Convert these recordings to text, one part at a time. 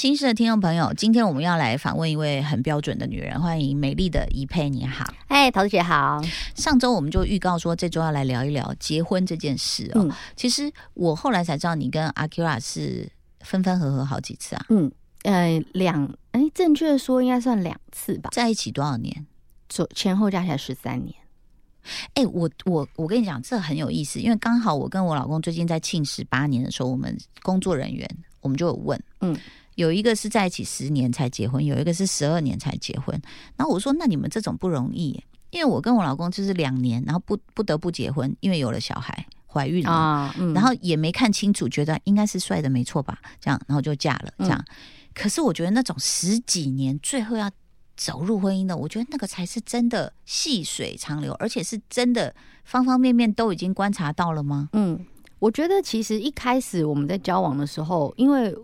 心事的听众朋友，今天我们要来访问一位很标准的女人，欢迎美丽的怡佩，你好。哎，桃子姐好。上周我们就预告说，这周要来聊一聊结婚这件事哦。其实我后来才知道，你跟阿 Kira 是分分合合好几次啊。嗯，呃，两哎，正确说应该算两次吧。在一起多少年？左前后加起来十三年。哎，我我我跟你讲，这很有意思，因为刚好我跟我老公最近在庆十八年的时候，我们工作人员我们就有问，嗯，有一个是在一起十年才结婚，有一个是十二年才结婚。然后我说，那你们这种不容易，因为我跟我老公就是两年，然后不不得不结婚，因为有了小孩，怀孕了，然后也没看清楚，觉得应该是帅的没错吧，这样，然后就嫁了，这样。可是我觉得那种十几年，最后要。走入婚姻的，我觉得那个才是真的细水长流，而且是真的方方面面都已经观察到了吗？嗯，我觉得其实一开始我们在交往的时候，因为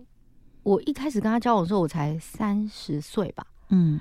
我一开始跟他交往的时候，我才三十岁吧，嗯，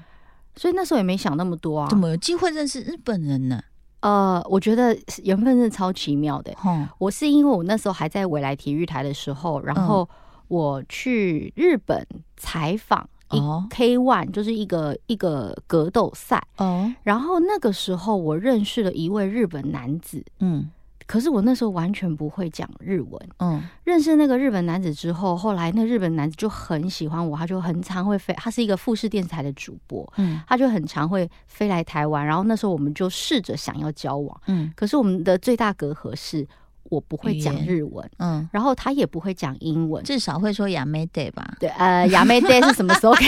所以那时候也没想那么多啊。怎么？有机会认识日本人呢？呃，我觉得缘分是超奇妙的。我是因为我那时候还在未来体育台的时候，然后我去日本采访。哦，K One 就是一个一个格斗赛。哦，然后那个时候我认识了一位日本男子，嗯，可是我那时候完全不会讲日文，嗯，认识那个日本男子之后，后来那日本男子就很喜欢我，他就很常会飞，他是一个富士电视台的主播，嗯，他就很常会飞来台湾，然后那时候我们就试着想要交往，嗯，可是我们的最大隔阂是。我不会讲日文，嗯，然后他也不会讲英文，至少会说亚美 day 吧？对，呃，亚美 day 是什么时候？可以？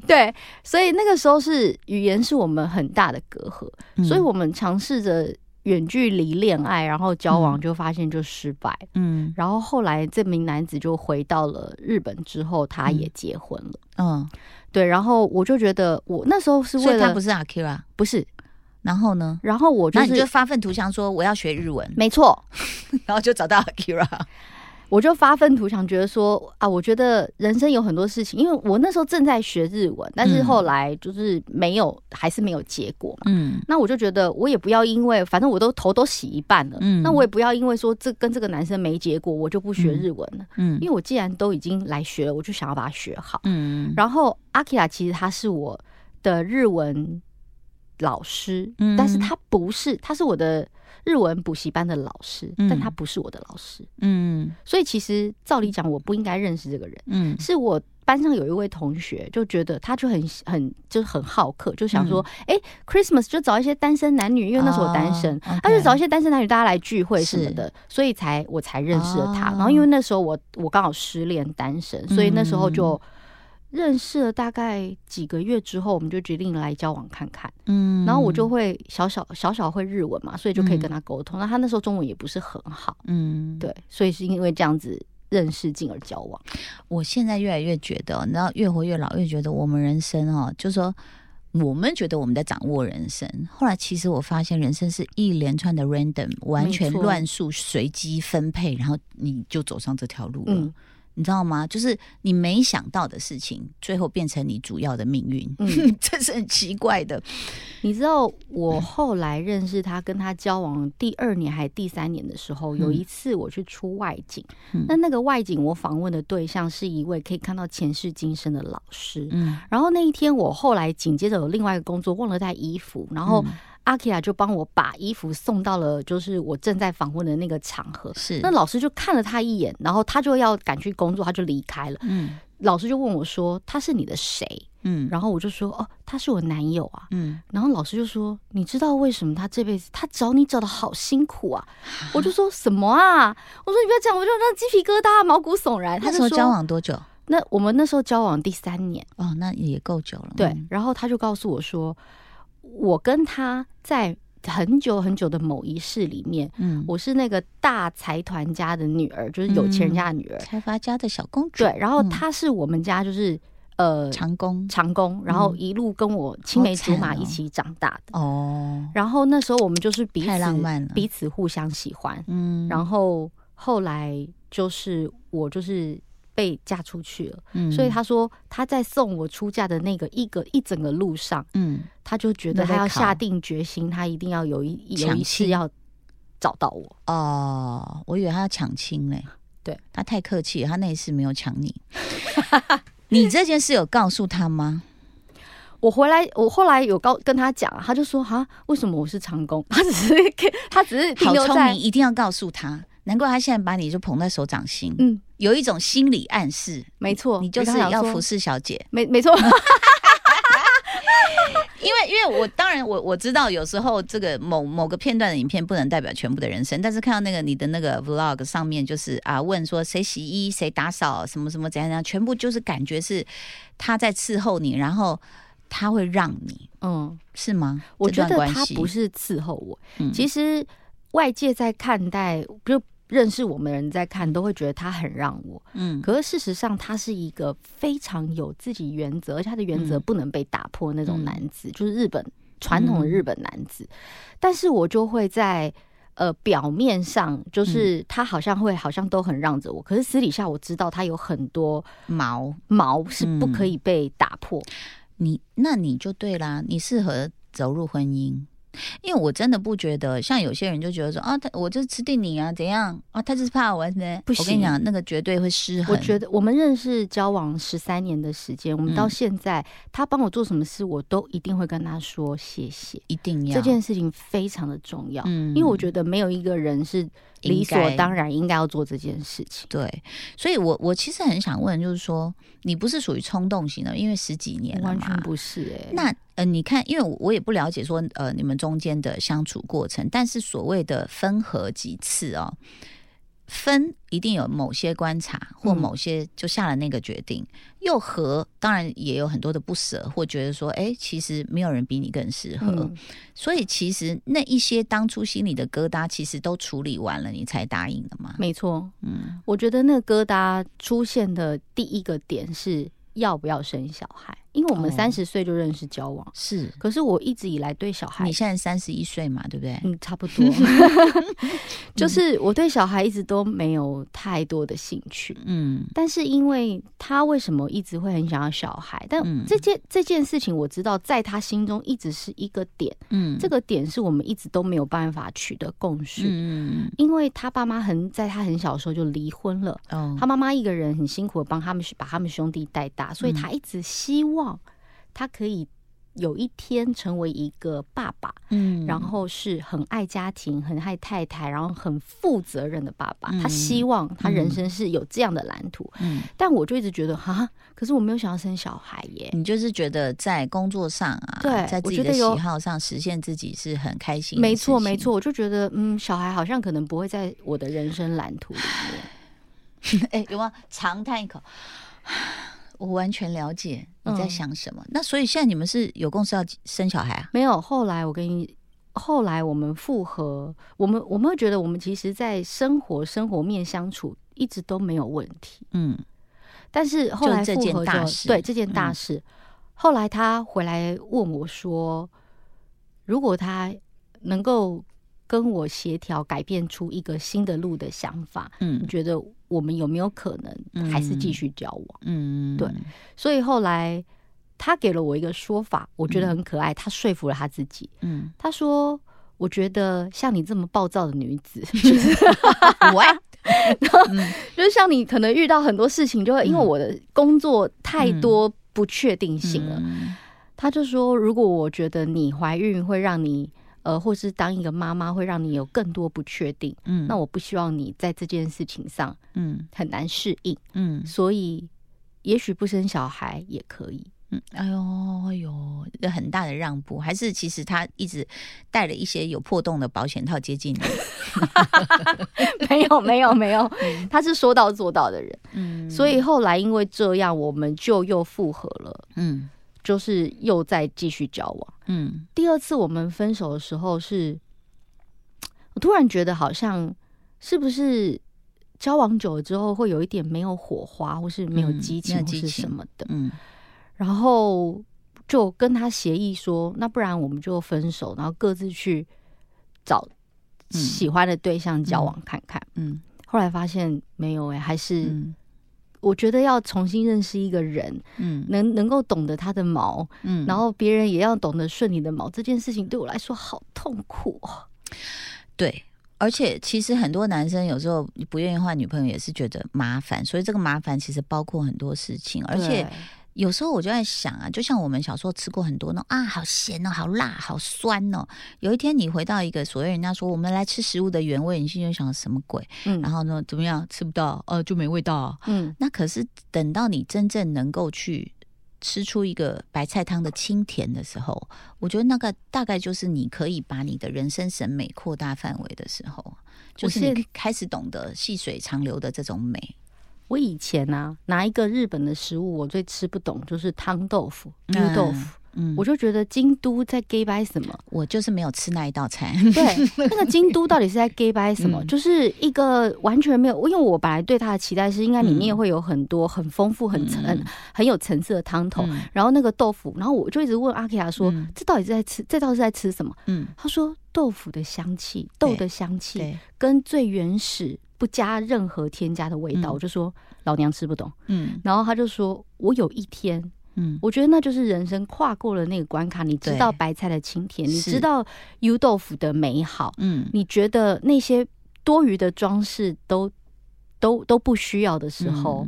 对，所以那个时候是语言是我们很大的隔阂，所以我们尝试着远距离恋爱，然后交往就发现就失败，嗯，然后后来这名男子就回到了日本之后，他也结婚了，嗯，对，然后我就觉得我那时候是为了他不是阿 Q 啊，不是。然后呢？然后我就你就发愤图强说我要学日文，没错。然后就找到 Kira，我就发愤图强，觉得说啊，我觉得人生有很多事情，因为我那时候正在学日文，但是后来就是没有，还是没有结果嘛。嗯，那我就觉得我也不要因为反正我都头都洗一半了，嗯，那我也不要因为说这跟这个男生没结果，我就不学日文了。嗯，因为我既然都已经来学了，我就想要把它学好。嗯，然后阿 Kira 其实他是我的日文。老师，但是他不是，他是我的日文补习班的老师，但他不是我的老师，嗯，所以其实照理讲，我不应该认识这个人，嗯，是我班上有一位同学就觉得他就很很就是很好客，就想说，哎，Christmas 就找一些单身男女，因为那时候我单身，他就找一些单身男女大家来聚会什么的，所以才我才认识了他，然后因为那时候我我刚好失恋单身，所以那时候就。认识了大概几个月之后，我们就决定来交往看看。嗯，然后我就会小小小小会日文嘛，所以就可以跟他沟通。那他那时候中文也不是很好，嗯，对，所以是因为这样子认识进而交往。我现在越来越觉得，你知道，越活越老，越觉得我们人生哦，就说我们觉得我们在掌握人生，后来其实我发现人生是一连串的 random，完全乱数随机分配，然后你就走上这条路了。你知道吗？就是你没想到的事情，最后变成你主要的命运。嗯，这是很奇怪的。你知道，我后来认识他，跟他交往第二年还是第三年的时候，有一次我去出外景，那那个外景我访问的对象是一位可以看到前世今生的老师。嗯，然后那一天我后来紧接着有另外一个工作，忘了带衣服，然后。阿 k i 就帮我把衣服送到了，就是我正在访问的那个场合。是，那老师就看了他一眼，然后他就要赶去工作，他就离开了。嗯，老师就问我说：“他是你的谁？”嗯，然后我就说：“哦，他是我男友啊。”嗯，然后老师就说：“你知道为什么他这辈子他找你找的好辛苦啊？”我就说什么啊？我说你不要讲，我就让鸡皮疙瘩、毛骨悚然。那时候交往多久？那我们那时候交往第三年哦，那也够久了。对，然后他就告诉我说。我跟他在很久很久的某一世里面，嗯，我是那个大财团家的女儿，就是有钱人家的女儿，财阀家的小公主。对，然后他是我们家就是呃长工，长工，然后一路跟我青梅竹马一起长大的。哦。然后那时候我们就是彼此彼此互相喜欢，嗯，然后后来就是我就是。被嫁出去了，嗯，所以他说他在送我出嫁的那个一个一整个路上，嗯，他就觉得他要下定决心，他一定要有一有一次要找到我。哦，我以为他要抢亲嘞。对他太客气，他那一次没有抢你。你这件事有告诉他吗？我回来，我后来有告跟他讲，他就说哈，为什么我是长工？他只是他只是好聪明，一定要告诉他。难怪他现在把你就捧在手掌心，嗯，有一种心理暗示。没错，你就是要服侍小姐。没没错。因为，因为我当然，我我知道有时候这个某某个片段的影片不能代表全部的人生，但是看到那个你的那个 vlog 上面，就是啊，问说谁洗衣、谁打扫，什么什么怎样怎样，全部就是感觉是他在伺候你，然后他会让你，嗯，是吗？我觉得他不是伺候我，其实外界在看待就。认识我们的人在看都会觉得他很让我，嗯，可是事实上他是一个非常有自己原则，而且他的原则不能被打破那种男子，就是日本传统的日本男子。但是我就会在呃表面上，就是他好像会好像都很让着我，可是私底下我知道他有很多毛。毛是不可以被打破。你那你就对啦，你适合走入婚姻。因为我真的不觉得，像有些人就觉得说啊，他我就是吃定你啊，怎样啊？他就是怕我呢。不行，我跟你讲，那个绝对会失衡。我觉得我们认识交往十三年的时间，我们到现在，他帮我做什么事，我都一定会跟他说谢谢，一定要这件事情非常的重要。嗯，因为我觉得没有一个人是理所当然应该要做这件事情。对，所以我我其实很想问，就是说你不是属于冲动型的，因为十几年了完全不是哎，那。呃，你看，因为我也不了解说，呃，你们中间的相处过程，但是所谓的分合几次哦，分一定有某些观察或某些就下了那个决定，又和当然也有很多的不舍，或觉得说，哎，其实没有人比你更适合，所以其实那一些当初心里的疙瘩，其实都处理完了，你才答应的嘛？没错，嗯，我觉得那疙瘩出现的第一个点是要不要生小孩。因为我们三十岁就认识交往，是。可是我一直以来对小孩，你现在三十一岁嘛，对不对？嗯，差不多。就是我对小孩一直都没有太多的兴趣。嗯。但是因为他为什么一直会很想要小孩？但这件这件事情我知道，在他心中一直是一个点。嗯。这个点是我们一直都没有办法取得共识。嗯。因为他爸妈很在他很小的时候就离婚了。哦。他妈妈一个人很辛苦的帮他们把他们兄弟带大，所以他一直希望。他可以有一天成为一个爸爸，嗯，然后是很爱家庭、很爱太太，然后很负责任的爸爸。他希望他人生是有这样的蓝图，嗯。但我就一直觉得，哈，可是我没有想要生小孩耶。你就是觉得在工作上啊，对，在自己的喜好上实现自己是很开心。没错，没错，我就觉得，嗯，小孩好像可能不会在我的人生蓝图里面。哎，有吗？长叹一口。我完全了解你在想什么。那所以现在你们是有公司要生小孩啊？没有。后来我跟你，后来我们复合，我们我们会觉得我们其实，在生活生活面相处一直都没有问题。嗯。但是后来复合就对这件大事，后来他回来问我说：“如果他能够跟我协调，改变出一个新的路的想法，嗯，你觉得？”我们有没有可能还是继续交往？嗯，对。所以后来他给了我一个说法，我觉得很可爱。他说服了他自己。嗯，他说：“我觉得像你这么暴躁的女子，我 就是像你可能遇到很多事情，就会因为我的工作太多不确定性了。”他就说：“如果我觉得你怀孕会让你……”呃，或是当一个妈妈会让你有更多不确定，嗯，那我不希望你在这件事情上，嗯，很难适应，嗯，所以也许不生小孩也可以，嗯，哎呦哎呦，这很大的让步，还是其实他一直带了一些有破洞的保险套接近你，没有没有没有，他是说到做到的人，嗯，所以后来因为这样，我们就又复合了，嗯。就是又再继续交往。嗯，第二次我们分手的时候，是 我突然觉得好像是不是交往久了之后会有一点没有火花，或是没有激情，或是什么的。嗯，然后就跟他协议说，那不然我们就分手，然后各自去找喜欢的对象交往看看。嗯，后来发现没有哎，还是。我觉得要重新认识一个人，嗯，能能够懂得他的毛，嗯，然后别人也要懂得顺你的毛，这件事情对我来说好痛苦哦。对，而且其实很多男生有时候不愿意换女朋友，也是觉得麻烦。所以这个麻烦其实包括很多事情，而且有时候我就在想啊，就像我们小时候吃过很多那种啊，好咸哦，好辣，好酸哦。有一天你回到一个所谓人家说我们来吃食物的原味，你心里想什么鬼？嗯，然后呢，怎么样吃不到？呃，就没味道。嗯，那可是等到你真正能够去。吃出一个白菜汤的清甜的时候，我觉得那个大概就是你可以把你的人生审美扩大范围的时候，就是你开始懂得细水长流的这种美。我以前呢，拿一个日本的食物，我最吃不懂就是汤豆腐、绿豆腐。嗯，我就觉得京都在 gay 拜什么？我就是没有吃那一道菜。对，那个京都到底是在 gay 拜什么？就是一个完全没有，因为我本来对它的期待是应该里面会有很多很丰富、很层、很有层次的汤头。然后那个豆腐，然后我就一直问阿 K 亚说：“这到底是在吃？这到底是在吃什么？”嗯，他说：“豆腐的香气，豆的香气，跟最原始不加任何添加的味道。”我就说：“老娘吃不懂。”嗯，然后他就说：“我有一天。”嗯，我觉得那就是人生跨过了那个关卡。你知道白菜的清甜，你知道油豆腐的美好，嗯，你觉得那些多余的装饰都都都不需要的时候，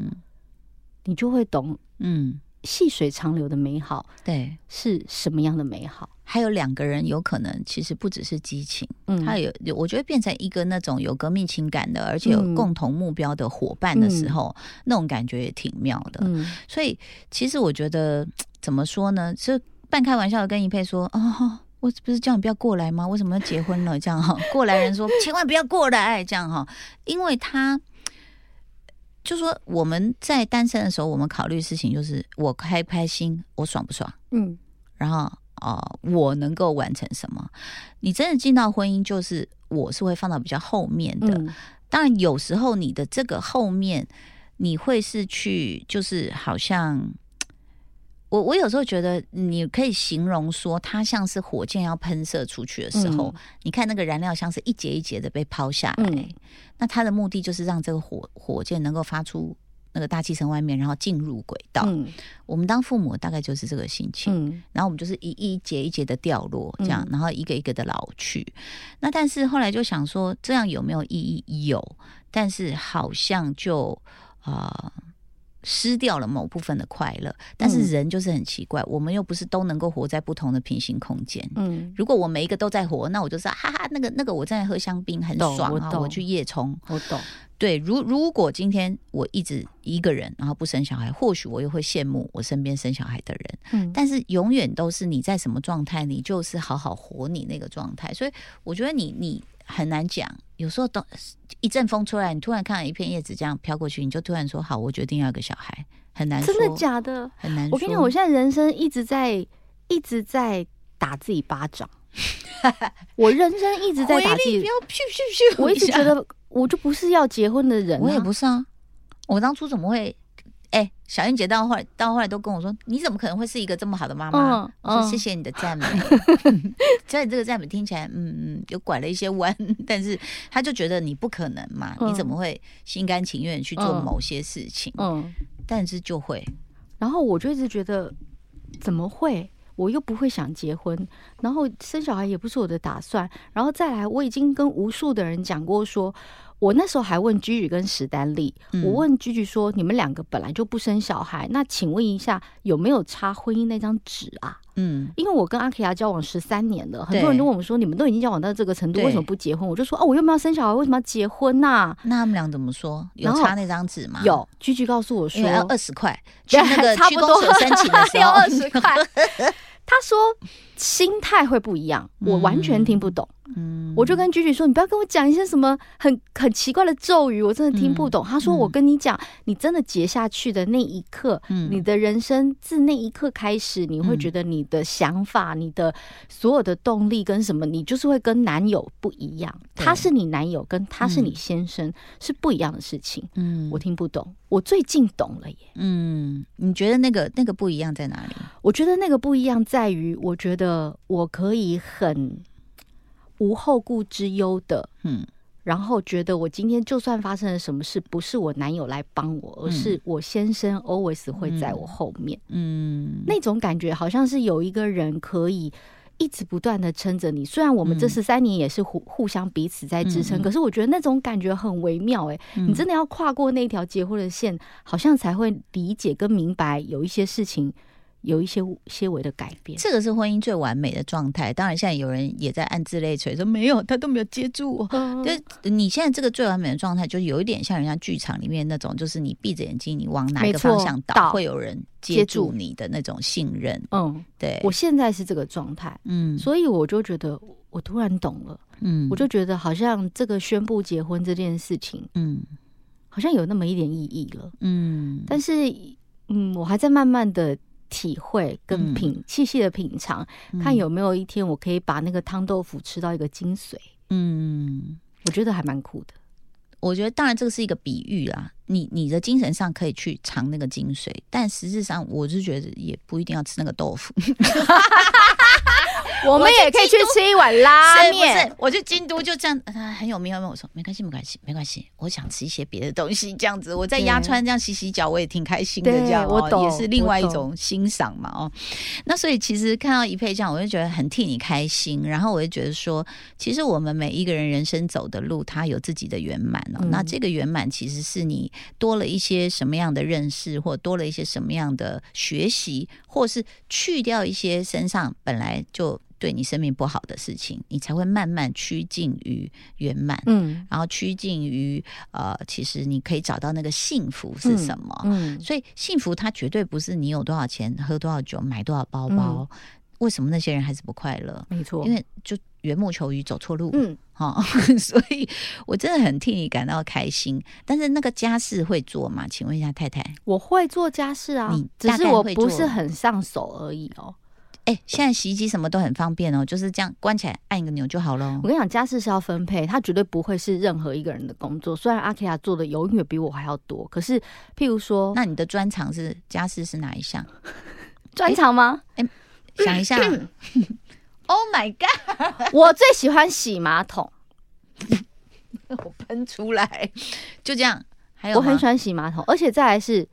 你就会懂，嗯，细水长流的美好，对，是什么样的美好。还有两个人有可能其实不只是激情，嗯，他有我觉得变成一个那种有革命情感的，而且有共同目标的伙伴的时候，那种感觉也挺妙的。嗯，所以其实我觉得怎么说呢？是半开玩笑的跟一佩说：“哦，我不是叫你不要过来吗？为什么要结婚了？这样哈，过来人说千万不要过来，这样哈，因为他就说我们在单身的时候，我们考虑事情就是我开不开心，我爽不爽，嗯，然后。啊，我能够完成什么？你真的进到婚姻，就是我是会放到比较后面的。当然，有时候你的这个后面，你会是去，就是好像我我有时候觉得，你可以形容说，它像是火箭要喷射出去的时候，你看那个燃料像是一节一节的被抛下来，那它的目的就是让这个火火箭能够发出。那个大气层外面，然后进入轨道。我们当父母大概就是这个心情，然后我们就是一一节一节的掉落，这样，然后一个一个的老去。那但是后来就想说，这样有没有意义？有，但是好像就啊。失掉了某部分的快乐，但是人就是很奇怪，我们又不是都能够活在不同的平行空间。嗯，如果我每一个都在活，那我就是哈哈，那个那个我在喝香槟很爽啊，我去夜冲。我懂。对，如如果今天我一直一个人，然后不生小孩，或许我又会羡慕我身边生小孩的人。嗯，但是永远都是你在什么状态，你就是好好活你那个状态。所以我觉得你你。很难讲，有时候都一阵风出来，你突然看到一片叶子这样飘过去，你就突然说好，我决定要个小孩，很难。真的假的？很难。我跟你讲，我现在人生一直在一直在打自己巴掌，我人生一直在打自己。我一直觉得 我就不是要结婚的人，我也不是啊，我当初怎么会？哎，小燕姐到后来到后来都跟我说：“你怎么可能会是一个这么好的妈妈？”我说：“谢谢你的赞美。” 所以这个赞美听起来，嗯嗯，有拐了一些弯，但是他就觉得你不可能嘛，你怎么会心甘情愿去做某些事情？嗯，但是就会。然后我就一直觉得，怎么会？我又不会想结婚，然后生小孩也不是我的打算。然后再来，我已经跟无数的人讲过说。我那时候还问居居跟史丹利，我问居居说：“你们两个本来就不生小孩，那请问一下有没有插婚姻那张纸啊？”嗯，因为我跟阿 K 亚交往十三年了，很多人都问我们说：“你们都已经交往到这个程度，为什么不结婚？”我就说：“哦，我又没有生小孩，为什么要结婚呐？”那他们俩怎么说？有插那张纸吗？有，居居告诉我说要二十块，去那个 区公所申请的时候 要二十块。他说心态会不一样，我完全听不懂。嗯，我就跟菊菊说：“你不要跟我讲一些什么很很奇怪的咒语，我真的听不懂。”他说：“我跟你讲，你真的结下去的那一刻，你的人生自那一刻开始，你会觉得你的想法、你的所有的动力跟什么，你就是会跟男友不一样。他是你男友，跟他是你先生是不一样的事情。嗯，我听不懂。我最近懂了耶。嗯，你觉得那个那个不一样在哪里？我觉得那个不一样在于，我觉得我可以很。”无后顾之忧的，嗯，然后觉得我今天就算发生了什么事，不是我男友来帮我，而是我先生 always 会在我后面，嗯，那种感觉好像是有一个人可以一直不断的撑着你。虽然我们这十三年也是互互相彼此在支撑，可是我觉得那种感觉很微妙。哎，你真的要跨过那条结婚的线，好像才会理解跟明白有一些事情。有一些些微的改变，这个是婚姻最完美的状态。当然，现在有人也在暗自泪垂，说没有，他都没有接住我。就你现在这个最完美的状态，就有一点像人家剧场里面那种，就是你闭着眼睛，你往哪个方向倒，会有人接住你的那种信任。嗯，对，我现在是这个状态。嗯，所以我就觉得，我突然懂了。嗯，我就觉得好像这个宣布结婚这件事情，嗯，好像有那么一点意义了。嗯，但是，嗯，我还在慢慢的。体会跟品细细的品尝，看有没有一天我可以把那个汤豆腐吃到一个精髓。嗯，我觉得还蛮酷的。我觉得当然这个是一个比喻啦，你你的精神上可以去尝那个精髓，但实质上我是觉得也不一定要吃那个豆腐。我们也可以去吃一碗拉面。是，我去京都就这样，他很有名。有？我说没关系，没关系，没关系。我想吃一些别的东西，这样子。我在鸭川这样洗洗脚，我也挺开心的。这样哦，也是另外一种欣赏嘛。哦，那所以其实看到一佩这样，我就觉得很替你开心。然后我就觉得说，其实我们每一个人人生走的路，他有自己的圆满哦。那这个圆满其实是你多了一些什么样的认识，或多了一些什么样的学习，或是去掉一些身上本来就。对你生命不好的事情，你才会慢慢趋近于圆满，嗯，然后趋近于呃，其实你可以找到那个幸福是什么，嗯，所以幸福它绝对不是你有多少钱、喝多少酒、买多少包包。为什么那些人还是不快乐？没错，因为就缘木求鱼，走错路，嗯，好，所以我真的很替你感到开心。但是那个家事会做吗？请问一下太太，我会做家事啊，你只是我不是很上手而已哦。哎，现在洗衣机什么都很方便哦，就是这样关起来按一个钮就好了。我跟你讲，家事是要分配，它绝对不会是任何一个人的工作。虽然阿 K 亚做的永远比我还要多，可是譬如说，那你的专长是家事是哪一项？专长吗？哎，想一下。Oh my god！我最喜欢洗马桶，我喷出来，就这样。还有，我很喜欢洗马桶，而且再来是。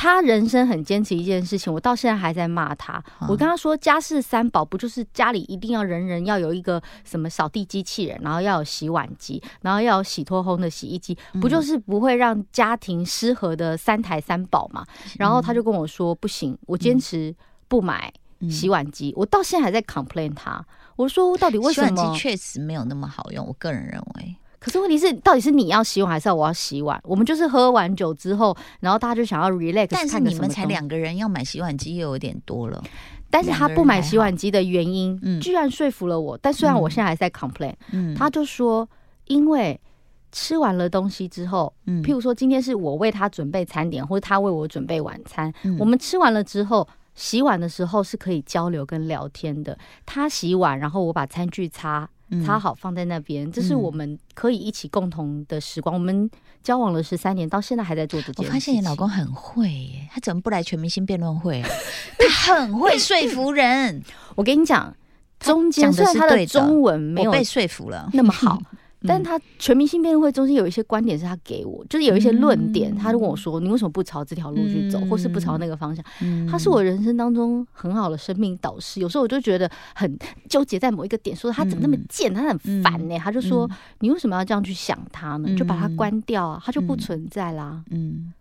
他人生很坚持一件事情，我到现在还在骂他。我跟他说，家事三宝不就是家里一定要人人要有一个什么扫地机器人，然后要有洗碗机，然后要有洗脱烘的洗衣机，不就是不会让家庭失和的三台三宝嘛？然后他就跟我说，不行，我坚持不买洗碗机。我到现在还在 complain 他，我说到底为什么？洗碗机确实没有那么好用，我个人认为。可是问题是，到底是你要洗碗还是我要洗碗？我们就是喝完酒之后，然后大家就想要 relax。但是你们才两个人要买洗碗机又有点多了。但是他不买洗碗机的原因，居然说服了我。但虽然我现在还在 complain，他就说，因为吃完了东西之后，譬如说今天是我为他准备餐点，或者他为我准备晚餐，我们吃完了之后，洗碗的时候是可以交流跟聊天的。他洗碗，然后我把餐具擦。插好放在那边，这是我们可以一起共同的时光。我们交往了十三年，到现在还在做这件。我发现你老公很会耶，他怎么不来全明星辩论会？他很会说服人。我跟你讲，中间虽然他的中文没有被说服了那么好。但他全明星辩论会中间有一些观点是他给我，就是有一些论点，他就问我说：“你为什么不朝这条路去走，或是不朝那个方向？”他是我人生当中很好的生命导师。有时候我就觉得很纠结在某一个点，说他怎么那么贱，他很烦呢。他就说：“你为什么要这样去想他呢？就把它关掉啊，他就不存在啦。”嗯，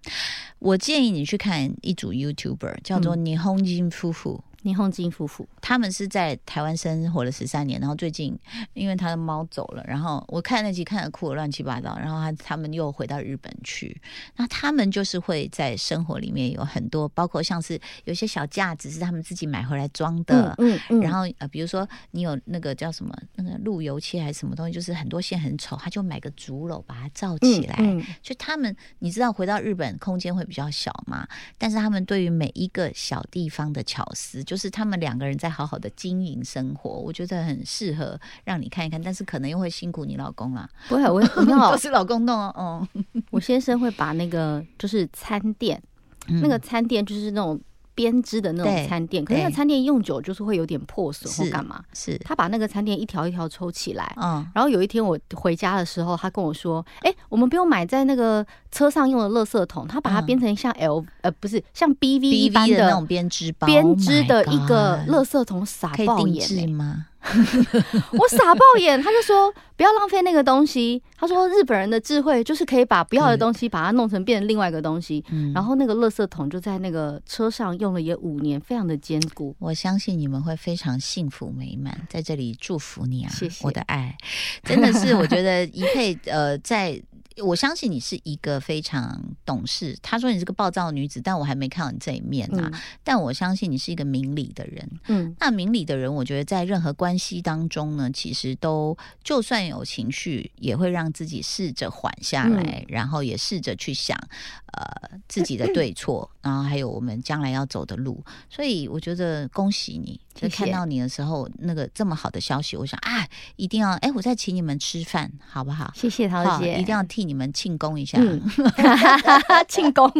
我建议你去看一组 YouTuber，叫做倪虹金夫妇。倪虹金夫妇，他们是在台湾生活了十三年，然后最近因为他的猫走了，然后我看那集看的哭的乱七八糟，然后他他们又回到日本去。那他们就是会在生活里面有很多，包括像是有些小架子是他们自己买回来装的，嗯嗯，然后呃，比如说你有那个叫什么那个路由器还是什么东西，就是很多线很丑，他就买个竹篓把它罩起来。就他们你知道回到日本空间会比较小嘛，但是他们对于每一个小地方的巧思。就是他们两个人在好好的经营生活，我觉得很适合让你看一看，但是可能又会辛苦你老公啦。不会，我 都是老公弄哦。我先生会把那个就是餐垫，那个餐垫就是那种。编织的那种餐垫，可是那餐垫用久就是会有点破损或干嘛？是。他把那个餐垫一条一条抽起来，嗯，然后有一天我回家的时候，他跟我说：“哎，我们不用买在那个车上用的垃圾桶，他把它编成像 L 呃不是像 BV 一般的那种编织包，编织的一个垃圾桶，撒爆眼吗？我傻爆眼，他就说不要浪费那个东西。他说日本人的智慧就是可以把不要的东西把它弄成变成另外一个东西。嗯，然后那个垃圾桶就在那个车上用了也五年，非常的坚固。我相信你们会非常幸福美满，在这里祝福你啊！谢谢我的爱，真的是我觉得一佩呃在。我相信你是一个非常懂事。他说你是个暴躁女子，但我还没看到你这一面啊。但我相信你是一个明理的人。嗯，那明理的人，我觉得在任何关系当中呢，其实都就算有情绪，也会让自己试着缓下来，然后也试着去想，呃，自己的 对错，然后还有我们将来要走的路。所以我觉得恭喜你。就看到你的时候，那个这么好的消息，我想啊，一定要哎，我再请你们吃饭，好不好？谢谢陶姐，一定要替你们庆功一下，庆功，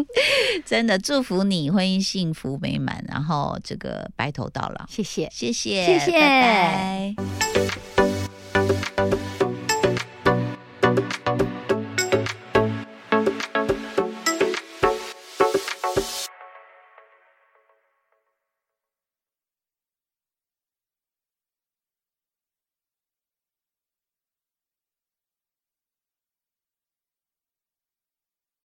真的祝福你婚姻幸福美满，然后这个白头到老。谢谢，谢谢，谢谢。